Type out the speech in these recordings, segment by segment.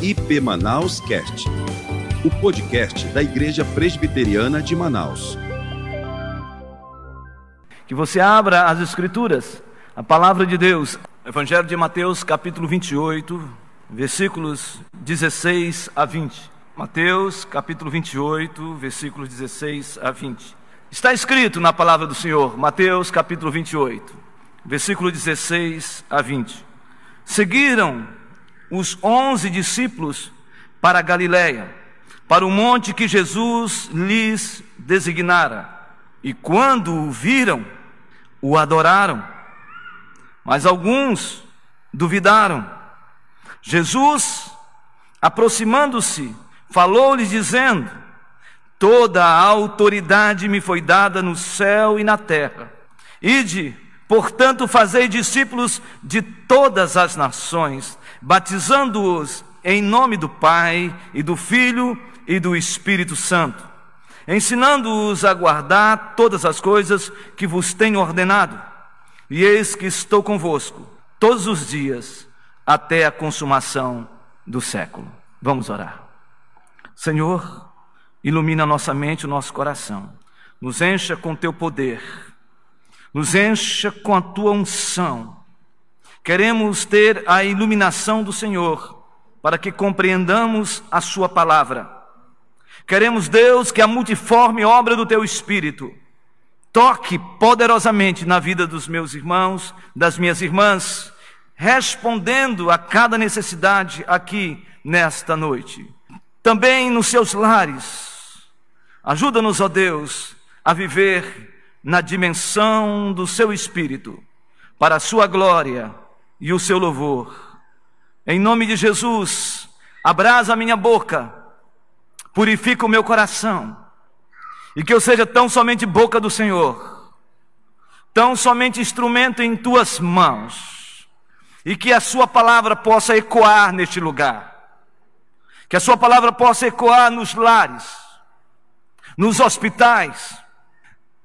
IP Manaus Cast, o podcast da Igreja Presbiteriana de Manaus. Que você abra as Escrituras, a palavra de Deus, Evangelho de Mateus, capítulo 28, versículos 16 a 20. Mateus, capítulo 28, versículos 16 a 20. Está escrito na palavra do Senhor, Mateus, capítulo 28, versículo 16 a 20. Seguiram os onze discípulos para Galiléia, para o monte que Jesus lhes designara. E quando o viram, o adoraram. Mas alguns duvidaram. Jesus, aproximando-se, falou-lhes dizendo: Toda a autoridade me foi dada no céu e na terra. Ide, portanto, fazei discípulos de todas as nações, batizando-os em nome do Pai e do Filho e do Espírito Santo, ensinando-os a guardar todas as coisas que vos tenho ordenado. E eis que estou convosco todos os dias até a consumação do século. Vamos orar. Senhor, ilumina nossa mente, o nosso coração. Nos encha com teu poder. Nos encha com a tua unção Queremos ter a iluminação do Senhor para que compreendamos a Sua palavra. Queremos, Deus, que a multiforme obra do Teu Espírito toque poderosamente na vida dos meus irmãos, das minhas irmãs, respondendo a cada necessidade aqui nesta noite. Também nos seus lares. Ajuda-nos, ó Deus, a viver na dimensão do Seu Espírito, para a Sua glória e o seu louvor. Em nome de Jesus, abrasa a minha boca, purifica o meu coração, e que eu seja tão somente boca do Senhor, tão somente instrumento em tuas mãos, e que a Sua palavra possa ecoar neste lugar, que a Sua palavra possa ecoar nos lares, nos hospitais,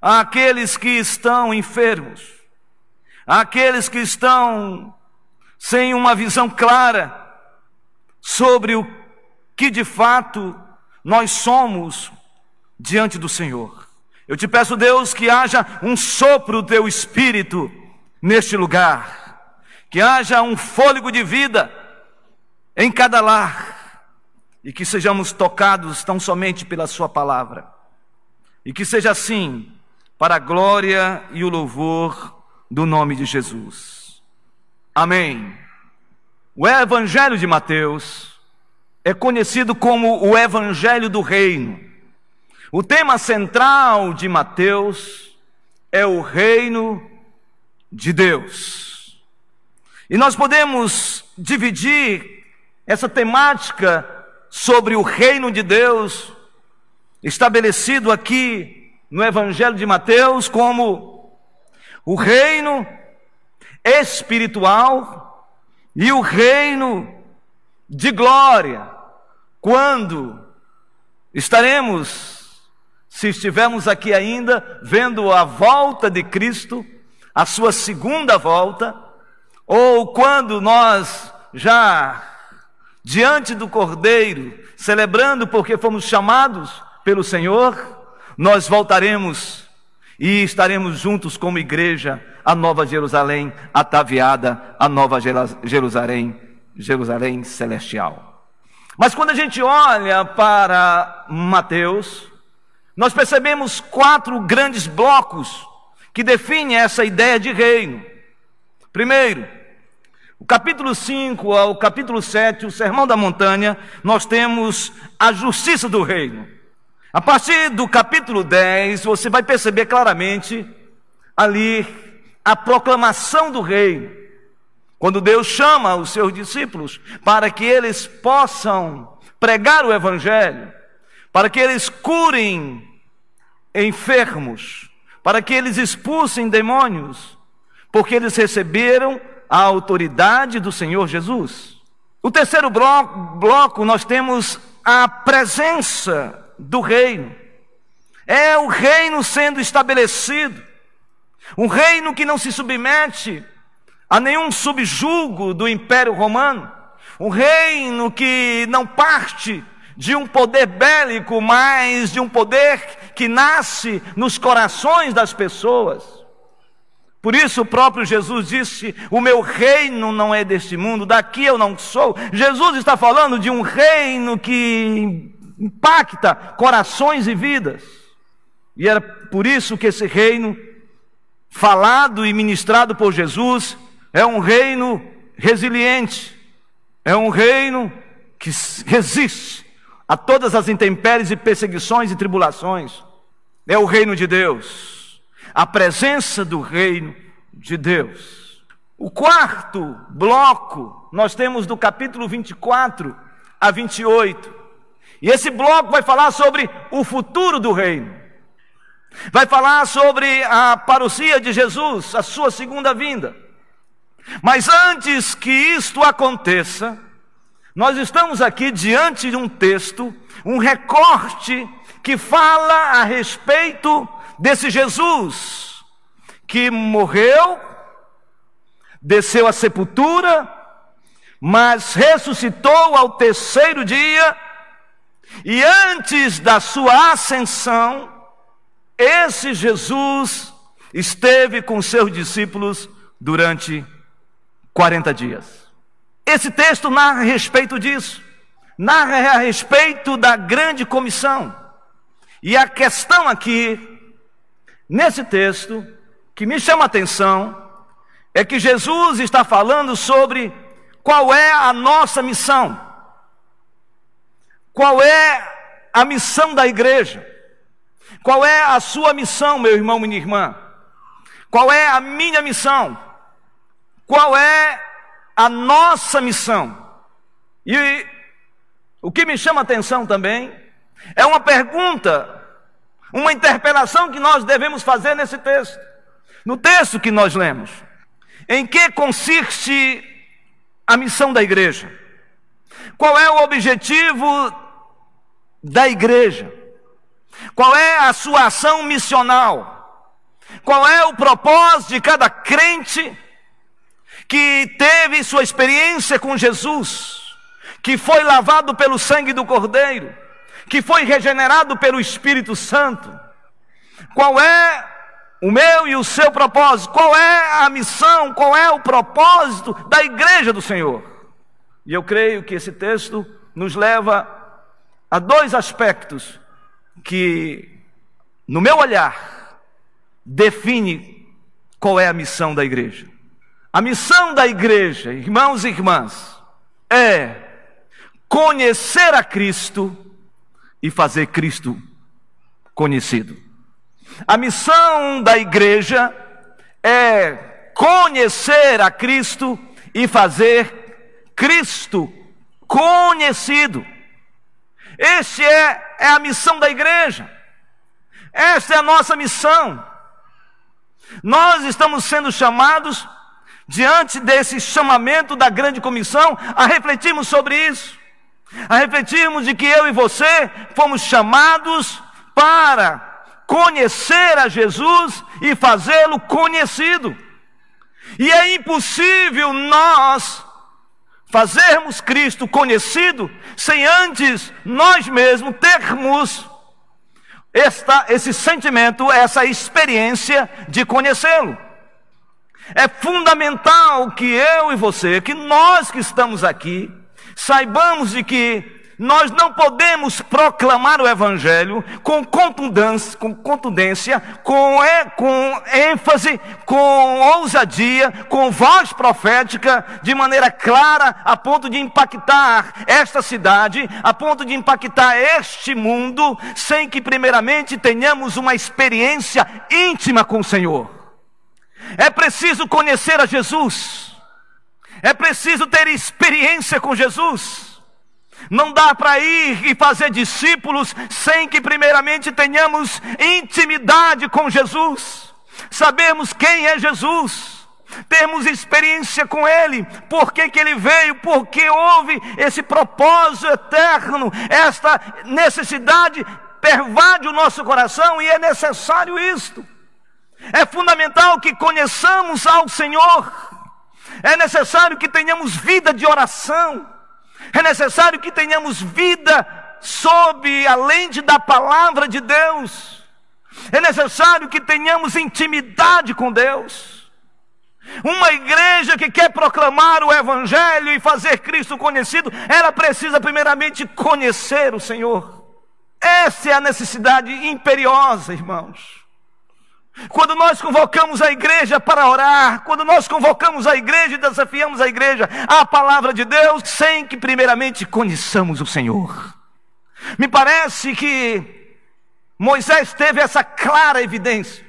àqueles que estão enfermos, àqueles que estão sem uma visão clara sobre o que de fato nós somos diante do Senhor. Eu te peço, Deus, que haja um sopro do teu espírito neste lugar, que haja um fôlego de vida em cada lar, e que sejamos tocados tão somente pela Sua palavra, e que seja assim, para a glória e o louvor do nome de Jesus. Amém. O Evangelho de Mateus é conhecido como o Evangelho do Reino. O tema central de Mateus é o reino de Deus. E nós podemos dividir essa temática sobre o reino de Deus, estabelecido aqui no Evangelho de Mateus, como o reino espiritual e o reino de glória. Quando estaremos, se estivermos aqui ainda, vendo a volta de Cristo, a sua segunda volta, ou quando nós já diante do Cordeiro, celebrando porque fomos chamados pelo Senhor, nós voltaremos e estaremos juntos como igreja a Nova Jerusalém ataviada, a Nova Jerusalém, Jerusalém celestial. Mas quando a gente olha para Mateus, nós percebemos quatro grandes blocos que definem essa ideia de reino. Primeiro, o capítulo 5 ao capítulo 7, o Sermão da Montanha, nós temos a justiça do reino. A partir do capítulo 10, você vai perceber claramente ali a proclamação do reino. Quando Deus chama os seus discípulos para que eles possam pregar o evangelho, para que eles curem enfermos, para que eles expulsem demônios, porque eles receberam a autoridade do Senhor Jesus. O terceiro bloco, bloco nós temos a presença do reino. É o reino sendo estabelecido. Um reino que não se submete a nenhum subjugo do Império Romano, Um reino que não parte de um poder bélico, mas de um poder que nasce nos corações das pessoas. Por isso o próprio Jesus disse: O meu reino não é deste mundo, daqui eu não sou. Jesus está falando de um reino que impacta corações e vidas. E era por isso que esse reino, falado e ministrado por Jesus, é um reino resiliente, é um reino que resiste a todas as intempéries e perseguições e tribulações. É o reino de Deus, a presença do reino de Deus. O quarto bloco nós temos do capítulo 24 a 28. E esse bloco vai falar sobre o futuro do reino. Vai falar sobre a parousia de Jesus, a sua segunda vinda. Mas antes que isto aconteça, nós estamos aqui diante de um texto, um recorte que fala a respeito desse Jesus que morreu, desceu à sepultura, mas ressuscitou ao terceiro dia, e antes da sua ascensão, esse Jesus esteve com seus discípulos durante 40 dias. Esse texto narra a respeito disso, narra a respeito da grande comissão. E a questão aqui, nesse texto, que me chama a atenção, é que Jesus está falando sobre qual é a nossa missão, qual é a missão da igreja. Qual é a sua missão, meu irmão, minha irmã? Qual é a minha missão? Qual é a nossa missão? E o que me chama a atenção também é uma pergunta, uma interpelação que nós devemos fazer nesse texto. No texto que nós lemos. Em que consiste a missão da igreja? Qual é o objetivo da igreja? Qual é a sua ação missional? Qual é o propósito de cada crente que teve sua experiência com Jesus, que foi lavado pelo sangue do Cordeiro, que foi regenerado pelo Espírito Santo? Qual é o meu e o seu propósito? Qual é a missão? Qual é o propósito da igreja do Senhor? E eu creio que esse texto nos leva a dois aspectos que, no meu olhar, define qual é a missão da igreja. A missão da igreja, irmãos e irmãs, é conhecer a Cristo e fazer Cristo conhecido. A missão da igreja é conhecer a Cristo e fazer Cristo conhecido. Este é, é a missão da igreja. Esta é a nossa missão. Nós estamos sendo chamados, diante desse chamamento da grande comissão, a refletirmos sobre isso. A refletirmos de que eu e você fomos chamados para conhecer a Jesus e fazê-lo conhecido. E é impossível nós fazermos Cristo conhecido sem antes nós mesmos termos esta, esse sentimento, essa experiência de conhecê-lo. É fundamental que eu e você, que nós que estamos aqui, saibamos de que nós não podemos proclamar o Evangelho com contundência, com, contundência, com, é, com ênfase, com ousadia, com voz profética, de maneira clara, a ponto de impactar esta cidade, a ponto de impactar este mundo, sem que, primeiramente, tenhamos uma experiência íntima com o Senhor. É preciso conhecer a Jesus, é preciso ter experiência com Jesus. Não dá para ir e fazer discípulos sem que, primeiramente, tenhamos intimidade com Jesus, sabemos quem é Jesus, temos experiência com Ele, por que, que Ele veio, porque houve esse propósito eterno, esta necessidade pervade o nosso coração e é necessário isto. É fundamental que conheçamos ao Senhor, é necessário que tenhamos vida de oração. É necessário que tenhamos vida sob a lente da palavra de Deus. É necessário que tenhamos intimidade com Deus. Uma igreja que quer proclamar o Evangelho e fazer Cristo conhecido, ela precisa primeiramente conhecer o Senhor. Essa é a necessidade imperiosa, irmãos. Quando nós convocamos a igreja para orar, quando nós convocamos a igreja e desafiamos a igreja à palavra de Deus, sem que primeiramente conheçamos o Senhor. Me parece que Moisés teve essa clara evidência.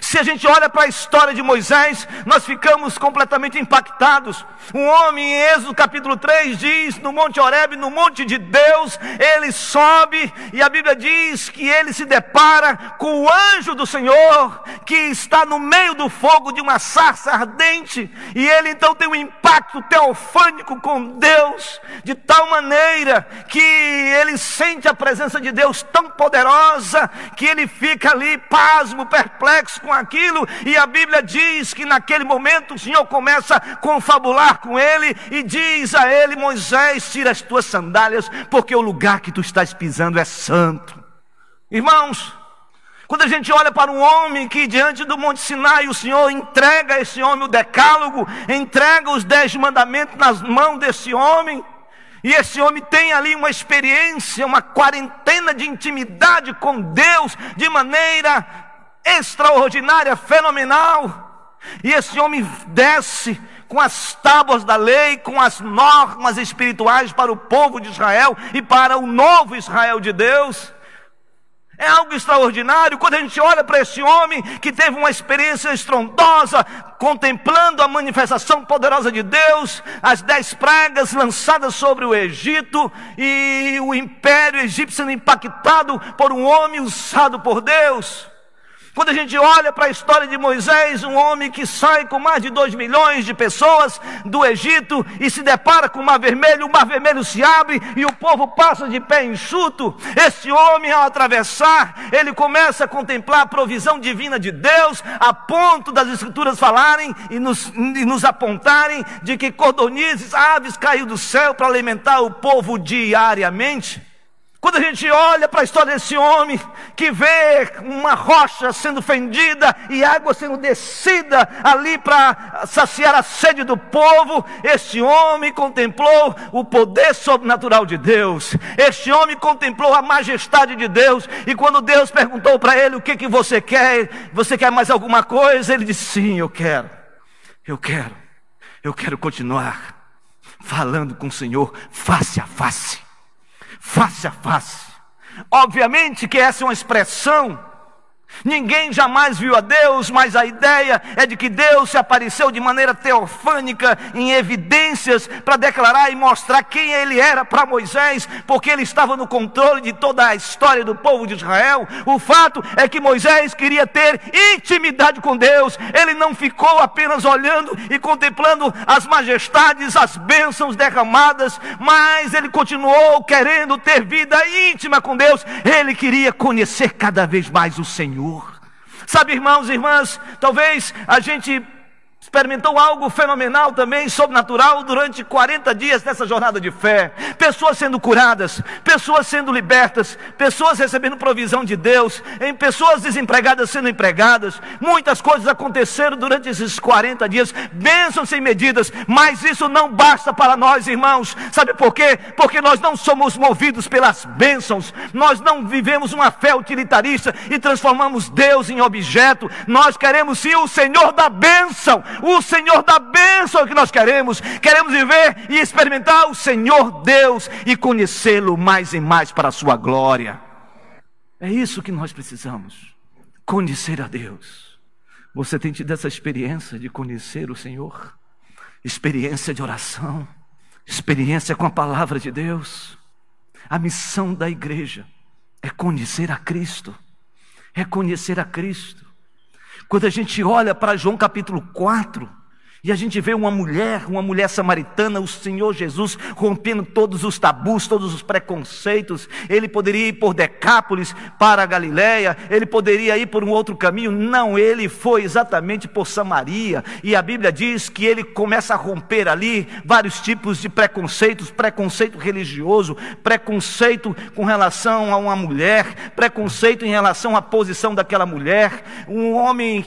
Se a gente olha para a história de Moisés, nós ficamos completamente impactados. Um homem em Êxodo capítulo 3 diz: no Monte Horebe, no monte de Deus, ele sobe, e a Bíblia diz que ele se depara com o anjo do Senhor, que está no meio do fogo de uma sarça ardente, e ele então tem um impacto teofânico com Deus, de tal maneira que ele sente a presença de Deus tão poderosa, que ele fica ali pasmo, perplexo com aquilo, e a Bíblia diz que naquele momento o Senhor começa a confabular com ele e diz a ele: Moisés, tira as tuas sandálias, porque o lugar que tu estás pisando é santo. Irmãos, quando a gente olha para um homem que diante do Monte Sinai o Senhor entrega a esse homem o decálogo, entrega os dez mandamentos nas mãos desse homem, e esse homem tem ali uma experiência, uma quarentena de intimidade com Deus, de maneira extraordinária, fenomenal. E esse homem desce com as tábuas da lei, com as normas espirituais para o povo de Israel e para o novo Israel de Deus. É algo extraordinário quando a gente olha para esse homem que teve uma experiência estrondosa, contemplando a manifestação poderosa de Deus, as dez pragas lançadas sobre o Egito e o império egípcio impactado por um homem usado por Deus. Quando a gente olha para a história de Moisés, um homem que sai com mais de dois milhões de pessoas do Egito e se depara com o mar vermelho, o mar vermelho se abre e o povo passa de pé enxuto. Esse homem, ao atravessar, ele começa a contemplar a provisão divina de Deus, a ponto das escrituras falarem e nos, e nos apontarem de que cordonizes, aves caiu do céu para alimentar o povo diariamente. Quando a gente olha para a história desse homem, que vê uma rocha sendo fendida e água sendo descida ali para saciar a sede do povo, este homem contemplou o poder sobrenatural de Deus, este homem contemplou a majestade de Deus, e quando Deus perguntou para ele: O que, que você quer? Você quer mais alguma coisa? Ele disse: Sim, eu quero, eu quero, eu quero continuar falando com o Senhor face a face face a face. Obviamente que essa é uma expressão Ninguém jamais viu a Deus, mas a ideia é de que Deus se apareceu de maneira teofânica, em evidências, para declarar e mostrar quem ele era para Moisés, porque ele estava no controle de toda a história do povo de Israel. O fato é que Moisés queria ter intimidade com Deus, ele não ficou apenas olhando e contemplando as majestades, as bênçãos derramadas, mas ele continuou querendo ter vida íntima com Deus, ele queria conhecer cada vez mais o Senhor. Senhor. Sabe, irmãos e irmãs, talvez a gente experimentou algo fenomenal também, sobrenatural, durante 40 dias nessa jornada de fé. Pessoas sendo curadas, pessoas sendo libertas, pessoas recebendo provisão de Deus, em pessoas desempregadas sendo empregadas. Muitas coisas aconteceram durante esses 40 dias, bênçãos sem medidas, mas isso não basta para nós, irmãos. Sabe por quê? Porque nós não somos movidos pelas bênçãos, nós não vivemos uma fé utilitarista e transformamos Deus em objeto. Nós queremos sim o Senhor da bênção o Senhor da bênção que nós queremos. Queremos viver e experimentar o Senhor Deus e conhecê-lo mais e mais para a sua glória. É isso que nós precisamos. Conhecer a Deus. Você tem tido essa experiência de conhecer o Senhor? Experiência de oração, experiência com a palavra de Deus. A missão da igreja é conhecer a Cristo. É conhecer a Cristo. Quando a gente olha para João capítulo 4, E a gente vê uma mulher, uma mulher samaritana, o Senhor Jesus rompendo todos os tabus, todos os preconceitos. Ele poderia ir por Decápolis para a Galiléia, ele poderia ir por um outro caminho. Não, ele foi exatamente por Samaria. E a Bíblia diz que ele começa a romper ali vários tipos de preconceitos, preconceito religioso, preconceito com relação a uma mulher, preconceito em relação à posição daquela mulher, um homem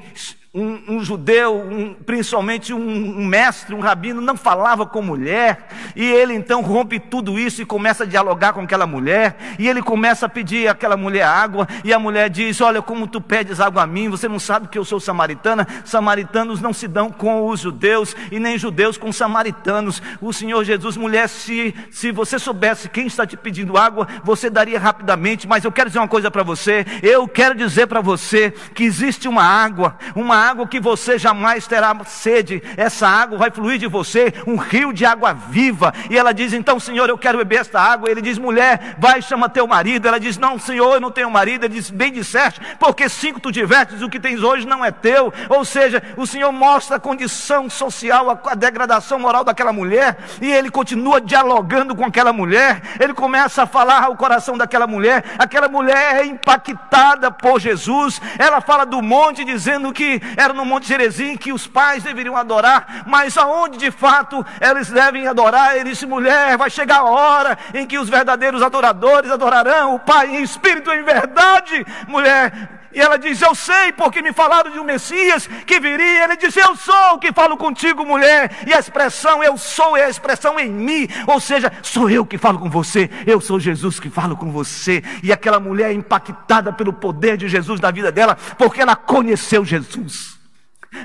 um, um, judeu, um, principalmente um, mestre, um rabino, não falava com mulher, e ele então rompe tudo isso e começa a dialogar com aquela mulher, e ele começa a pedir àquela mulher água, e a mulher diz: Olha, como tu pedes água a mim, você não sabe que eu sou samaritana? Samaritanos não se dão com os judeus, e nem judeus com samaritanos. O Senhor Jesus, mulher, se, se você soubesse quem está te pedindo água, você daria rapidamente, mas eu quero dizer uma coisa para você, eu quero dizer para você que existe uma água, uma água que você jamais terá sede, essa água vai fluir de você, um rio de água viva. E ela diz: Então, Senhor, eu quero beber esta água. Ele diz: Mulher, vai, chama teu marido. Ela diz: Não, Senhor, eu não tenho marido. Ele diz: Bem disseste, porque cinco tu tivestes, o que tens hoje não é teu. Ou seja, o Senhor mostra a condição social, a degradação moral daquela mulher, e ele continua dialogando com aquela mulher. Ele começa a falar ao coração daquela mulher. Aquela mulher é impactada por Jesus. Ela fala do monte, dizendo que era no Monte Jerezim que os pais deveriam adorar, mas aonde de fato eles devem adorar? Ele disse: mulher, vai chegar a hora em que os verdadeiros adoradores adorarão o Pai em espírito e em verdade. Mulher, e ela diz: Eu sei, porque me falaram de um Messias que viria. Ele diz: Eu sou o que falo contigo, mulher. E a expressão eu sou é a expressão em mim. Ou seja, sou eu que falo com você. Eu sou Jesus que falo com você. E aquela mulher é impactada pelo poder de Jesus na vida dela, porque ela conheceu Jesus.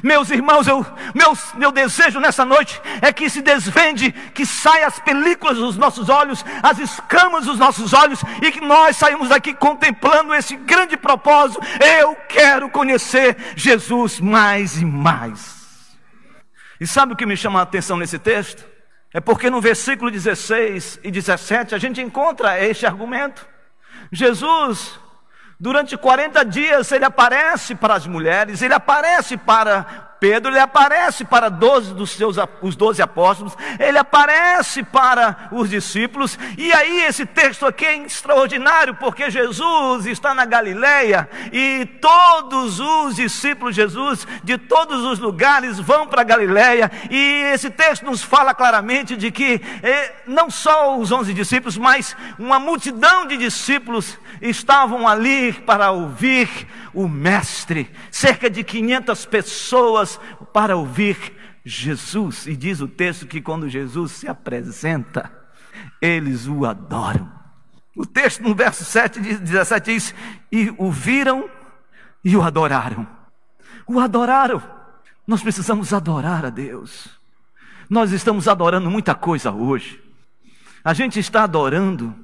Meus irmãos, eu, meu, meu desejo nessa noite é que se desvende, que saia as películas dos nossos olhos, as escamas dos nossos olhos, e que nós saímos daqui contemplando esse grande propósito. Eu quero conhecer Jesus mais e mais. E sabe o que me chama a atenção nesse texto? É porque no versículo 16 e 17 a gente encontra este argumento. Jesus Durante 40 dias ele aparece para as mulheres, ele aparece para Pedro, ele aparece para 12 dos seus, os doze apóstolos, ele aparece para os discípulos, e aí esse texto aqui é extraordinário, porque Jesus está na Galileia, e todos os discípulos de Jesus, de todos os lugares, vão para a Galileia, e esse texto nos fala claramente de que eh, não só os onze discípulos, mas uma multidão de discípulos estavam ali para ouvir o Mestre, cerca de 500 pessoas para ouvir Jesus. E diz o texto que quando Jesus se apresenta, eles o adoram. O texto no verso 7, 17 diz: E o viram e o adoraram. O adoraram. Nós precisamos adorar a Deus. Nós estamos adorando muita coisa hoje. A gente está adorando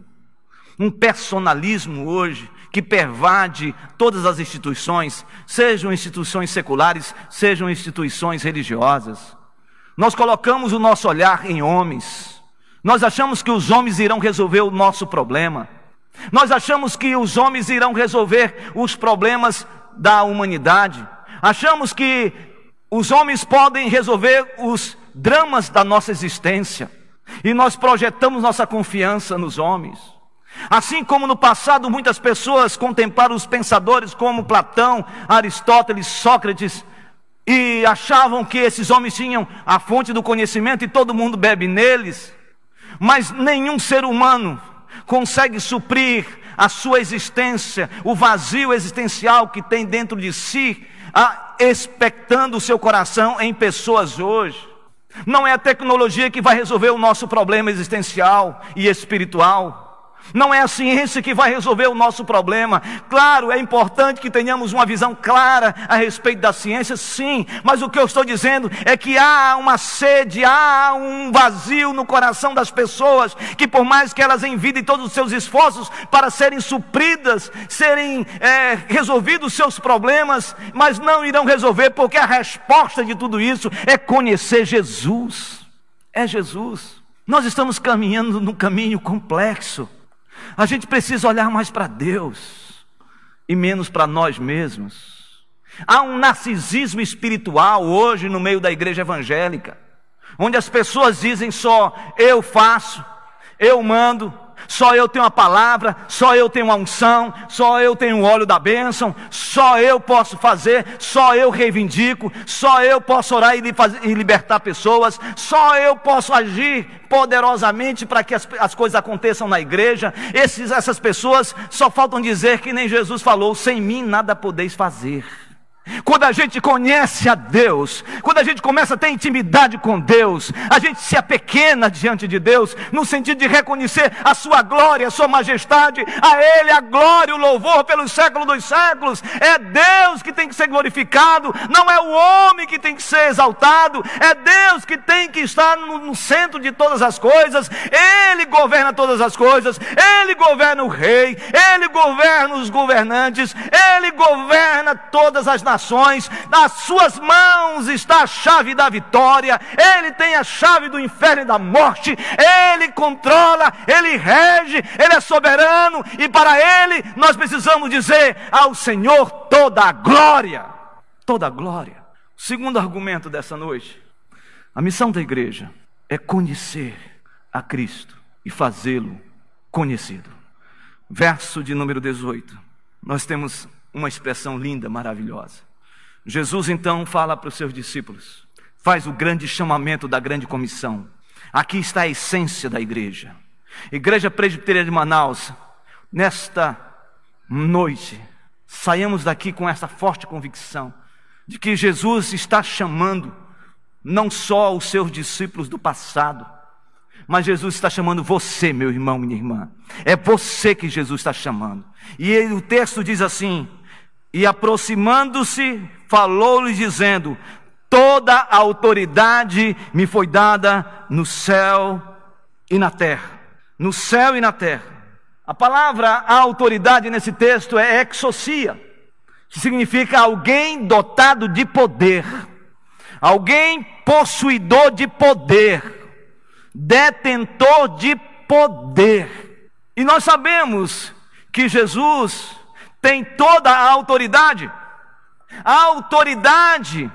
um personalismo hoje que pervade todas as instituições, sejam instituições seculares, sejam instituições religiosas. Nós colocamos o nosso olhar em homens. Nós achamos que os homens irão resolver o nosso problema. Nós achamos que os homens irão resolver os problemas da humanidade. Achamos que os homens podem resolver os dramas da nossa existência. E nós projetamos nossa confiança nos homens. Assim como no passado muitas pessoas contemplaram os pensadores como Platão, Aristóteles, Sócrates e achavam que esses homens tinham a fonte do conhecimento e todo mundo bebe neles, mas nenhum ser humano consegue suprir a sua existência, o vazio existencial que tem dentro de si, a, expectando o seu coração em pessoas hoje. Não é a tecnologia que vai resolver o nosso problema existencial e espiritual. Não é a ciência que vai resolver o nosso problema. Claro, é importante que tenhamos uma visão clara a respeito da ciência, sim, mas o que eu estou dizendo é que há uma sede, há um vazio no coração das pessoas, que por mais que elas envidem todos os seus esforços para serem supridas, serem é, resolvidos os seus problemas, mas não irão resolver, porque a resposta de tudo isso é conhecer Jesus. É Jesus. Nós estamos caminhando num caminho complexo. A gente precisa olhar mais para Deus e menos para nós mesmos. Há um narcisismo espiritual hoje no meio da igreja evangélica, onde as pessoas dizem só eu faço, eu mando, só eu tenho a palavra, só eu tenho a unção, só eu tenho o óleo da bênção, só eu posso fazer, só eu reivindico, só eu posso orar e libertar pessoas, só eu posso agir poderosamente para que as, as coisas aconteçam na igreja. Esses, essas pessoas só faltam dizer que nem Jesus falou: sem mim nada podeis fazer. Quando a gente conhece a Deus, quando a gente começa a ter intimidade com Deus, a gente se apequena diante de Deus, no sentido de reconhecer a sua glória, a sua majestade, a Ele a glória, o louvor pelos séculos dos séculos. É Deus que tem que ser glorificado, não é o homem que tem que ser exaltado, é Deus que tem que estar no, no centro de todas as coisas. Ele governa todas as coisas, Ele governa o rei, Ele governa os governantes, Ele governa todas as nações nas suas mãos está a chave da vitória, ele tem a chave do inferno e da morte, ele controla, ele rege, ele é soberano, e para ele nós precisamos dizer ao Senhor toda a glória, toda a glória. Segundo argumento dessa noite, a missão da igreja é conhecer a Cristo e fazê-lo conhecido. Verso de número 18. Nós temos uma expressão linda, maravilhosa. Jesus então fala para os seus discípulos, faz o grande chamamento da grande comissão. Aqui está a essência da igreja. Igreja Presbiteriana de Manaus, nesta noite, saímos daqui com essa forte convicção de que Jesus está chamando não só os seus discípulos do passado, mas Jesus está chamando você, meu irmão, minha irmã. É você que Jesus está chamando. E ele, o texto diz assim: e aproximando-se, falou-lhes dizendo: Toda a autoridade me foi dada no céu e na terra. No céu e na terra. A palavra autoridade nesse texto é exocia, que significa alguém dotado de poder, alguém possuidor de poder, detentor de poder. E nós sabemos que Jesus tem toda a autoridade. A autoridade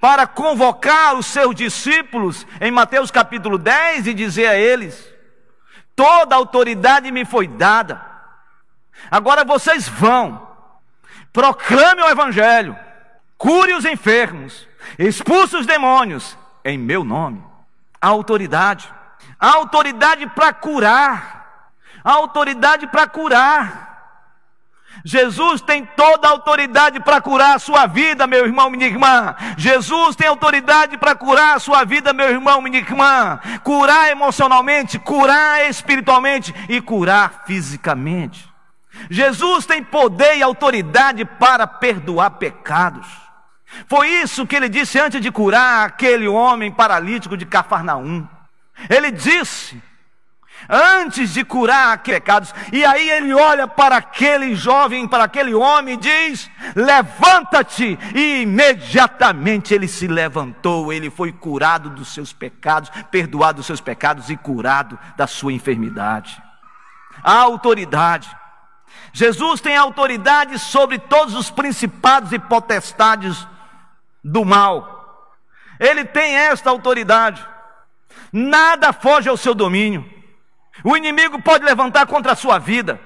para convocar os seus discípulos em Mateus capítulo 10 e dizer a eles: Toda a autoridade me foi dada. Agora vocês vão, proclame o Evangelho, cure os enfermos, expulse os demônios, em meu nome. A autoridade, a autoridade para curar, a autoridade para curar. Jesus tem toda a autoridade para curar a sua vida, meu irmão, minha irmã. Jesus tem autoridade para curar a sua vida, meu irmão, minha irmã. Curar emocionalmente, curar espiritualmente e curar fisicamente. Jesus tem poder e autoridade para perdoar pecados. Foi isso que ele disse antes de curar aquele homem paralítico de Cafarnaum. Ele disse: antes de curar pecados. E aí ele olha para aquele jovem, para aquele homem e diz: Levanta-te! E imediatamente ele se levantou, ele foi curado dos seus pecados, perdoado dos seus pecados e curado da sua enfermidade. A autoridade. Jesus tem autoridade sobre todos os principados e potestades do mal. Ele tem esta autoridade. Nada foge ao seu domínio. O inimigo pode levantar contra a sua vida.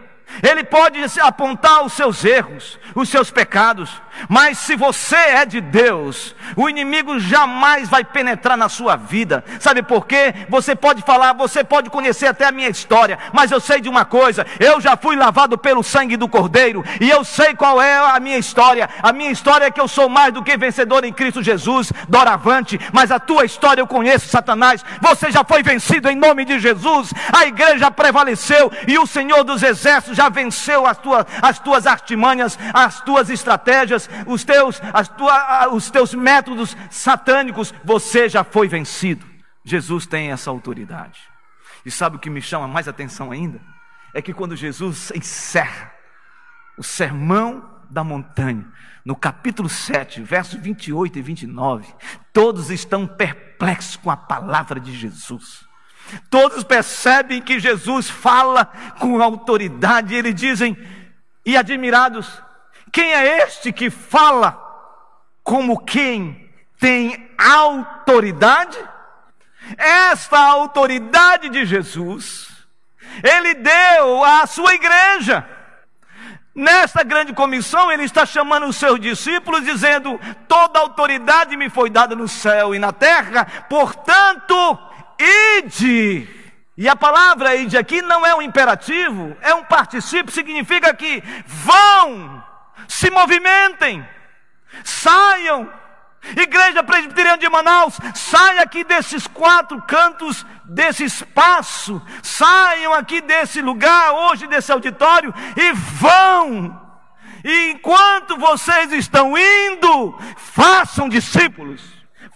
Ele pode apontar os seus erros, os seus pecados, mas se você é de Deus, o inimigo jamais vai penetrar na sua vida. Sabe por quê? Você pode falar, você pode conhecer até a minha história, mas eu sei de uma coisa: eu já fui lavado pelo sangue do Cordeiro e eu sei qual é a minha história. A minha história é que eu sou mais do que vencedor em Cristo Jesus, doravante, mas a tua história eu conheço, Satanás. Você já foi vencido em nome de Jesus, a igreja prevaleceu e o Senhor dos Exércitos já venceu as tuas, as tuas artimanhas, as tuas estratégias, os teus, as tua, os teus métodos satânicos, você já foi vencido. Jesus tem essa autoridade. E sabe o que me chama mais atenção ainda? É que quando Jesus encerra o sermão da montanha, no capítulo 7, versos 28 e 29, todos estão perplexos com a palavra de Jesus. Todos percebem que Jesus fala com autoridade, eles dizem, e admirados, quem é este que fala como quem tem autoridade? Esta autoridade de Jesus, Ele deu à sua igreja. Nesta grande comissão, ele está chamando os seus discípulos, dizendo: Toda autoridade me foi dada no céu e na terra, portanto, ide. E a palavra ide aqui não é um imperativo, é um participio, significa que vão, se movimentem, saiam. Igreja Presbiteriana de Manaus, saia aqui desses quatro cantos desse espaço, saiam aqui desse lugar, hoje desse auditório, e vão. E enquanto vocês estão indo, façam discípulos,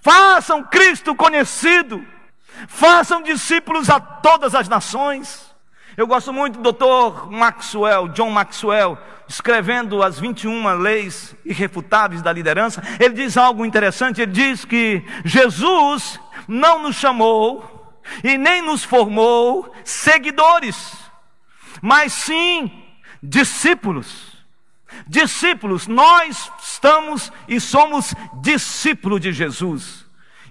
façam Cristo conhecido, façam discípulos a todas as nações. Eu gosto muito do Dr. Maxwell, John Maxwell, escrevendo as 21 leis irrefutáveis da liderança. Ele diz algo interessante, ele diz que Jesus não nos chamou e nem nos formou seguidores, mas sim discípulos. Discípulos, nós estamos e somos discípulos de Jesus.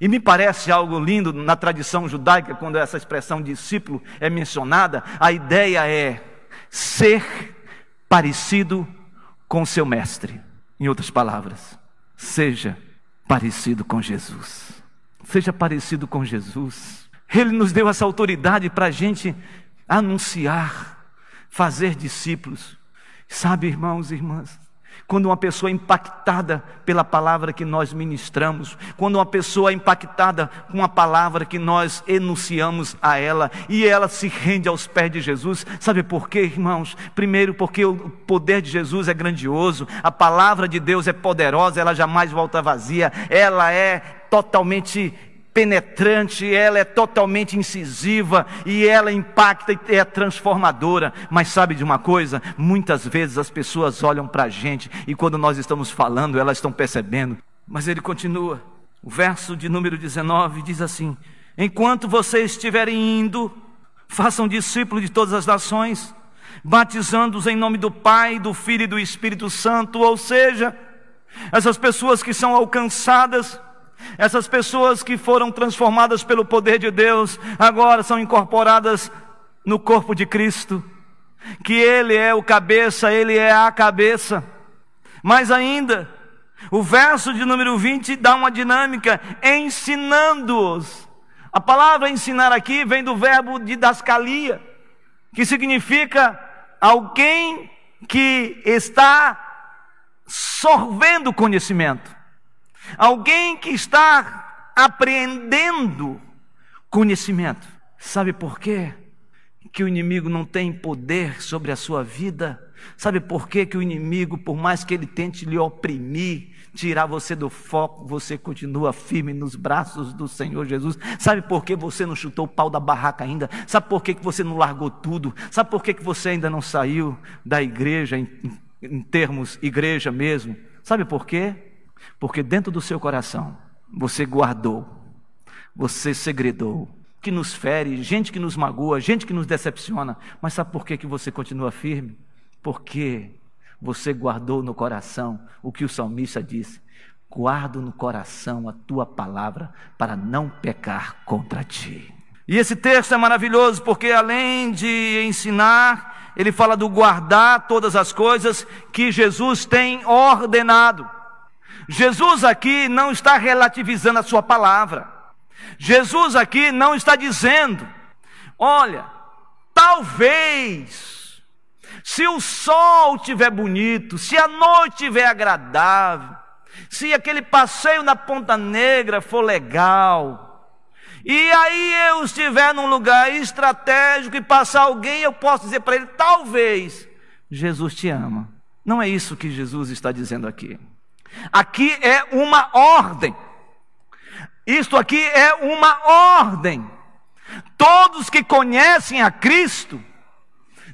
E me parece algo lindo na tradição judaica, quando essa expressão discípulo é mencionada, a ideia é ser parecido com seu mestre. Em outras palavras, seja parecido com Jesus. Seja parecido com Jesus. Ele nos deu essa autoridade para a gente anunciar, fazer discípulos. Sabe, irmãos e irmãs, quando uma pessoa é impactada pela palavra que nós ministramos, quando uma pessoa é impactada com a palavra que nós enunciamos a ela e ela se rende aos pés de Jesus, sabe por quê, irmãos? Primeiro, porque o poder de Jesus é grandioso, a palavra de Deus é poderosa, ela jamais volta vazia, ela é totalmente penetrante, ela é totalmente incisiva e ela impacta e é transformadora. Mas sabe de uma coisa? Muitas vezes as pessoas olham para a gente e quando nós estamos falando, elas estão percebendo. Mas ele continua. O verso de número 19 diz assim: Enquanto vocês estiverem indo, façam discípulos de todas as nações, batizando-os em nome do Pai, do Filho e do Espírito Santo, ou seja, essas pessoas que são alcançadas essas pessoas que foram transformadas pelo poder de Deus, agora são incorporadas no corpo de Cristo, que Ele é o cabeça, Ele é a cabeça. Mais ainda, o verso de número 20 dá uma dinâmica, ensinando-os. A palavra ensinar aqui vem do verbo didascalia, que significa alguém que está sorvendo conhecimento. Alguém que está apreendendo conhecimento. Sabe por quê? Que o inimigo não tem poder sobre a sua vida. Sabe por quê? Que o inimigo, por mais que ele tente lhe oprimir, tirar você do foco, você continua firme nos braços do Senhor Jesus. Sabe por que você não chutou o pau da barraca ainda? Sabe por que você não largou tudo? Sabe por que você ainda não saiu da igreja, em, em termos igreja mesmo? Sabe por quê? Porque dentro do seu coração você guardou, você segredou, que nos fere, gente que nos magoa, gente que nos decepciona. Mas sabe por que, que você continua firme? Porque você guardou no coração o que o salmista disse: guardo no coração a tua palavra para não pecar contra ti. E esse texto é maravilhoso porque além de ensinar, ele fala do guardar todas as coisas que Jesus tem ordenado. Jesus aqui não está relativizando a sua palavra. Jesus aqui não está dizendo, olha, talvez, se o sol estiver bonito, se a noite estiver agradável, se aquele passeio na Ponta Negra for legal, e aí eu estiver num lugar estratégico e passar alguém, eu posso dizer para ele: talvez Jesus te ama. Não é isso que Jesus está dizendo aqui. Aqui é uma ordem. Isto aqui é uma ordem. Todos que conhecem a Cristo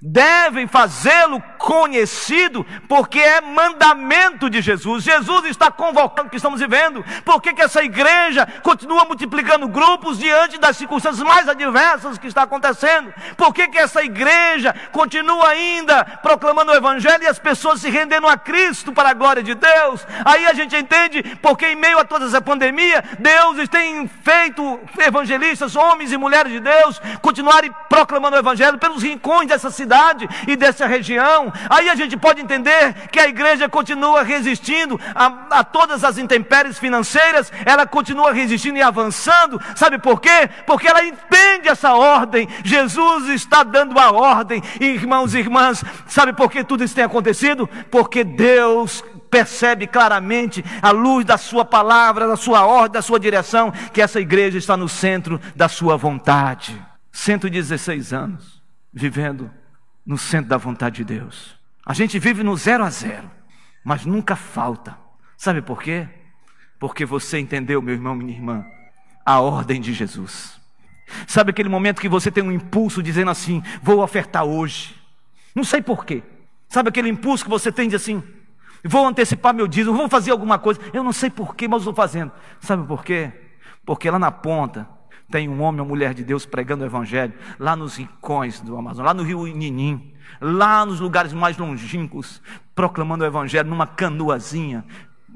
devem fazê-lo conhecido porque é mandamento de Jesus. Jesus está convocando o que estamos vivendo. Por que, que essa igreja continua multiplicando grupos diante das circunstâncias mais adversas que está acontecendo? Por que, que essa igreja continua ainda proclamando o Evangelho e as pessoas se rendendo a Cristo para a glória de Deus? Aí a gente entende porque, em meio a toda essa pandemia, Deus tem feito evangelistas, homens e mulheres de Deus, continuarem proclamando o Evangelho pelos rincões dessa cidade e dessa região. Aí a gente pode entender que a igreja continua resistindo a, a todas as intempéries financeiras, ela continua resistindo e avançando. Sabe por quê? Porque ela entende essa ordem. Jesus está dando a ordem, irmãos e irmãs. Sabe por que tudo isso tem acontecido? Porque Deus percebe claramente, à luz da Sua palavra, da Sua ordem, da Sua direção, que essa igreja está no centro da Sua vontade. 116 anos vivendo no centro da vontade de Deus. A gente vive no zero a zero, mas nunca falta. Sabe por quê? Porque você entendeu, meu irmão, minha irmã, a ordem de Jesus. Sabe aquele momento que você tem um impulso dizendo assim: vou ofertar hoje. Não sei por quê. Sabe aquele impulso que você tem de assim: vou antecipar meu dízimo, vou fazer alguma coisa. Eu não sei por quê, mas estou fazendo. Sabe por quê? Porque lá na ponta tem um homem ou mulher de Deus pregando o Evangelho, lá nos rincões do Amazonas, lá no rio Ninim, lá nos lugares mais longínquos, proclamando o Evangelho numa canoazinha,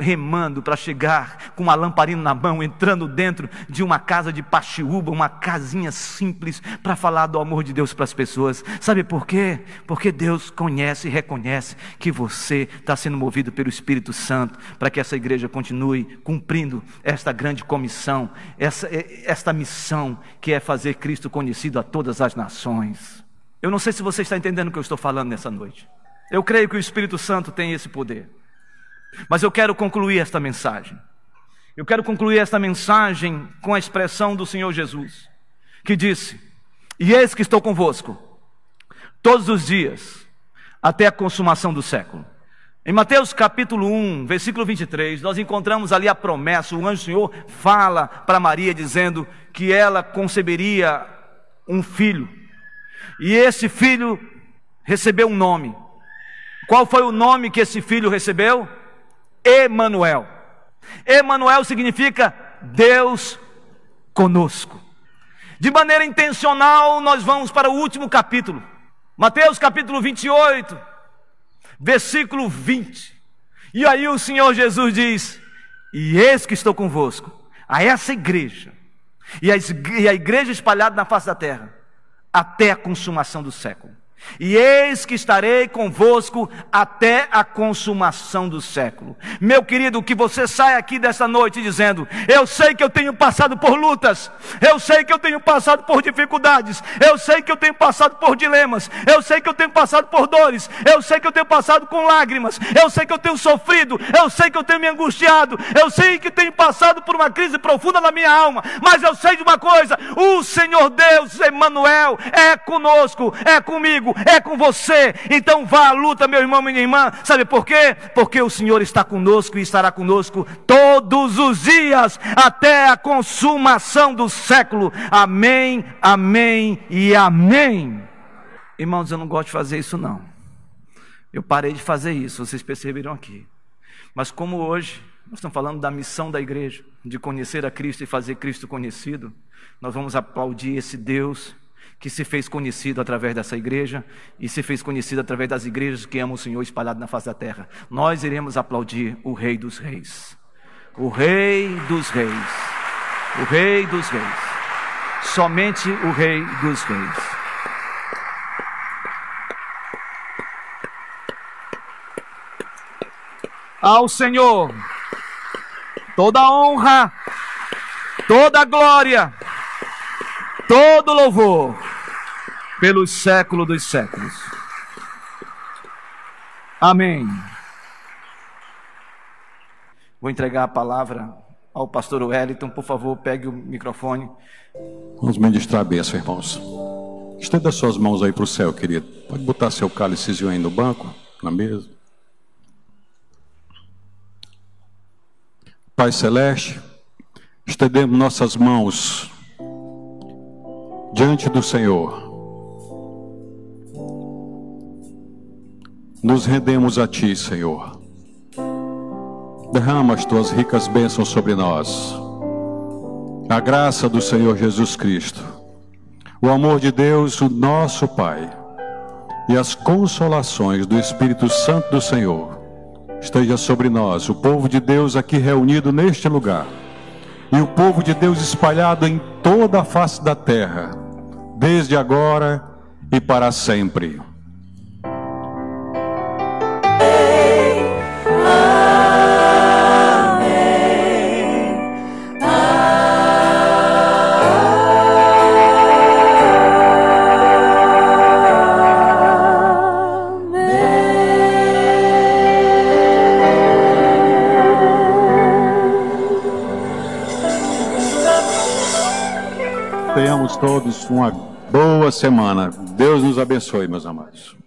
remando para chegar com uma lamparina na mão, entrando dentro de uma casa de pachiúba, uma casinha simples, para falar do amor de Deus para as pessoas. Sabe por quê? Porque Deus conhece e reconhece que você está sendo movido pelo Espírito Santo para que essa igreja continue cumprindo esta grande comissão, essa, esta missão que é fazer Cristo conhecido a todas as nações. Eu não sei se você está entendendo o que eu estou falando nessa noite. Eu creio que o Espírito Santo tem esse poder. Mas eu quero concluir esta mensagem. Eu quero concluir esta mensagem com a expressão do Senhor Jesus, que disse: E eis que estou convosco todos os dias, até a consumação do século. Em Mateus capítulo 1, versículo 23, nós encontramos ali a promessa, o anjo do Senhor fala para Maria dizendo que ela conceberia um filho. E esse filho recebeu um nome. Qual foi o nome que esse filho recebeu? Emanuel. Emanuel significa Deus conosco. De maneira intencional, nós vamos para o último capítulo. Mateus capítulo 28, versículo 20. E aí o Senhor Jesus diz: E eis que estou convosco, a essa igreja, e a igreja espalhada na face da terra, até a consumação do século. E eis que estarei convosco até a consumação do século. Meu querido, que você saia aqui dessa noite dizendo: Eu sei que eu tenho passado por lutas, eu sei que eu tenho passado por dificuldades, eu sei que eu tenho passado por dilemas, eu sei que eu tenho passado por dores, eu sei que eu tenho passado com lágrimas, eu sei que eu tenho sofrido, eu sei que eu tenho me angustiado, eu sei que tenho passado por uma crise profunda na minha alma, mas eu sei de uma coisa: o Senhor Deus, Emmanuel, é conosco, é comigo é com você. Então vá à luta, meu irmão, minha irmã. Sabe por quê? Porque o Senhor está conosco e estará conosco todos os dias até a consumação do século. Amém, amém e amém. Irmãos, eu não gosto de fazer isso não. Eu parei de fazer isso, vocês perceberam aqui. Mas como hoje nós estamos falando da missão da igreja, de conhecer a Cristo e fazer Cristo conhecido, nós vamos aplaudir esse Deus que se fez conhecido através dessa igreja e se fez conhecido através das igrejas que amam o Senhor espalhado na face da terra. Nós iremos aplaudir o Rei dos Reis. O Rei dos Reis. O Rei dos Reis. Somente o Rei dos Reis. Ao Senhor toda honra, toda glória, todo louvor pelos séculos dos séculos. Amém. Vou entregar a palavra ao pastor Wellington. Por favor, pegue o microfone. Vamos ministrar a bênção, irmãos. Estenda as suas mãos aí para o céu, querido. Pode botar seu cálicezinho aí no banco, na mesa. Pai Celeste, estendemos nossas mãos diante do Senhor nos rendemos a Ti, Senhor. Derrama as Tuas ricas bênçãos sobre nós. A graça do Senhor Jesus Cristo, o amor de Deus, o nosso Pai, e as consolações do Espírito Santo do Senhor esteja sobre nós, o povo de Deus aqui reunido neste lugar, e o povo de Deus espalhado em toda a face da terra, desde agora e para sempre. Todos uma boa semana. Deus nos abençoe, meus amados.